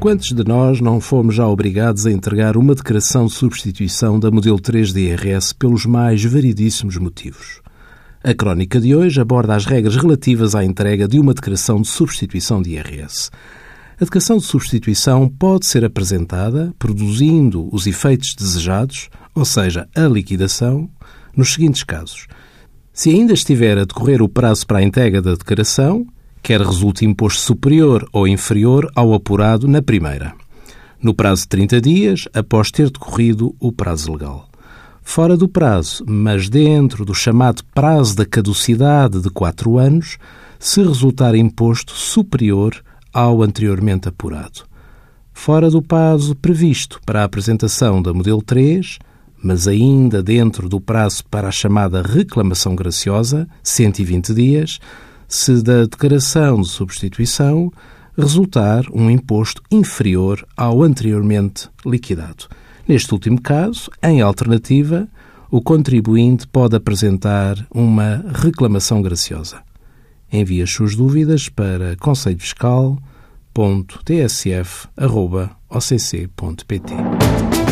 Quantos de nós não fomos já obrigados a entregar uma declaração de substituição da modelo 3 de IRS pelos mais variedíssimos motivos? A crónica de hoje aborda as regras relativas à entrega de uma declaração de substituição de IRS. A declaração de substituição pode ser apresentada produzindo os efeitos desejados, ou seja, a liquidação, nos seguintes casos. Se ainda estiver a decorrer o prazo para a entrega da declaração, quer resulte imposto superior ou inferior ao apurado na primeira, no prazo de 30 dias após ter decorrido o prazo legal. Fora do prazo, mas dentro do chamado prazo da caducidade de 4 anos, se resultar imposto superior ao anteriormente apurado. Fora do prazo previsto para a apresentação da modelo 3, mas ainda dentro do prazo para a chamada reclamação graciosa, 120 dias, se da declaração de substituição resultar um imposto inferior ao anteriormente liquidado. Neste último caso, em alternativa, o contribuinte pode apresentar uma reclamação graciosa. Envie as suas dúvidas para conselhofiscal.tsf.occ.pt.